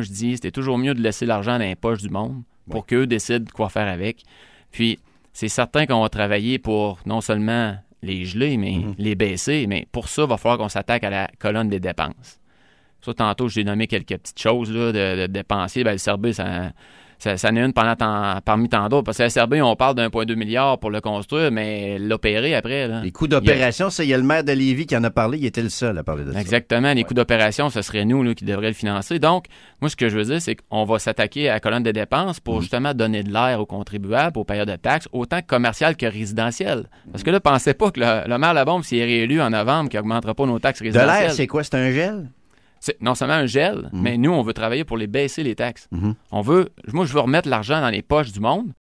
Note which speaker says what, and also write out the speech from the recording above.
Speaker 1: moi, je dis, c'était toujours mieux de laisser l'argent dans les poches du monde pour qu'eux décident quoi faire avec. Puis, c'est certain qu'on va travailler pour non seulement les geler, mais
Speaker 2: Mhm.
Speaker 1: les baisser, mais pour ça, il va falloir qu'on s'attaque à la colonne des dépenses. Ça, tantôt, j'ai nommé quelques petites choses là, de, de dépensiers. Ben, le Serbie, ça, ça, ça en est une pendant tant- parmi tant d'autres. Parce que le Serbie, on parle d'1,2 milliard pour le construire, mais l'opérer après. Là,
Speaker 2: Les coûts d'opération, ça, il y a le maire de Lévis qui en a parlé, il était le seul à parler de ça.
Speaker 1: Exactement. Les coûts d'opération, ce serait nous là, qui devrions le financer. Donc, moi, ce que je veux dire, c'est qu'on va s'attaquer à la colonne des dépenses pour justement donner de l'air aux contribuables, aux payeurs de taxes, autant commercial que résidentiel. Parce que là, pensez pas que le, le maire Labombe, s'il est réélu en novembre, qu'il n'augmentera pas nos taxes
Speaker 2: De
Speaker 1: résidentielles.
Speaker 2: l'air, c'est quoi? C'est un gel?
Speaker 1: C'est non seulement un gel, mais nous, on veut travailler pour les baisser les taxes.
Speaker 2: Mhm.
Speaker 1: On veut, moi, je veux remettre l'argent dans les poches du monde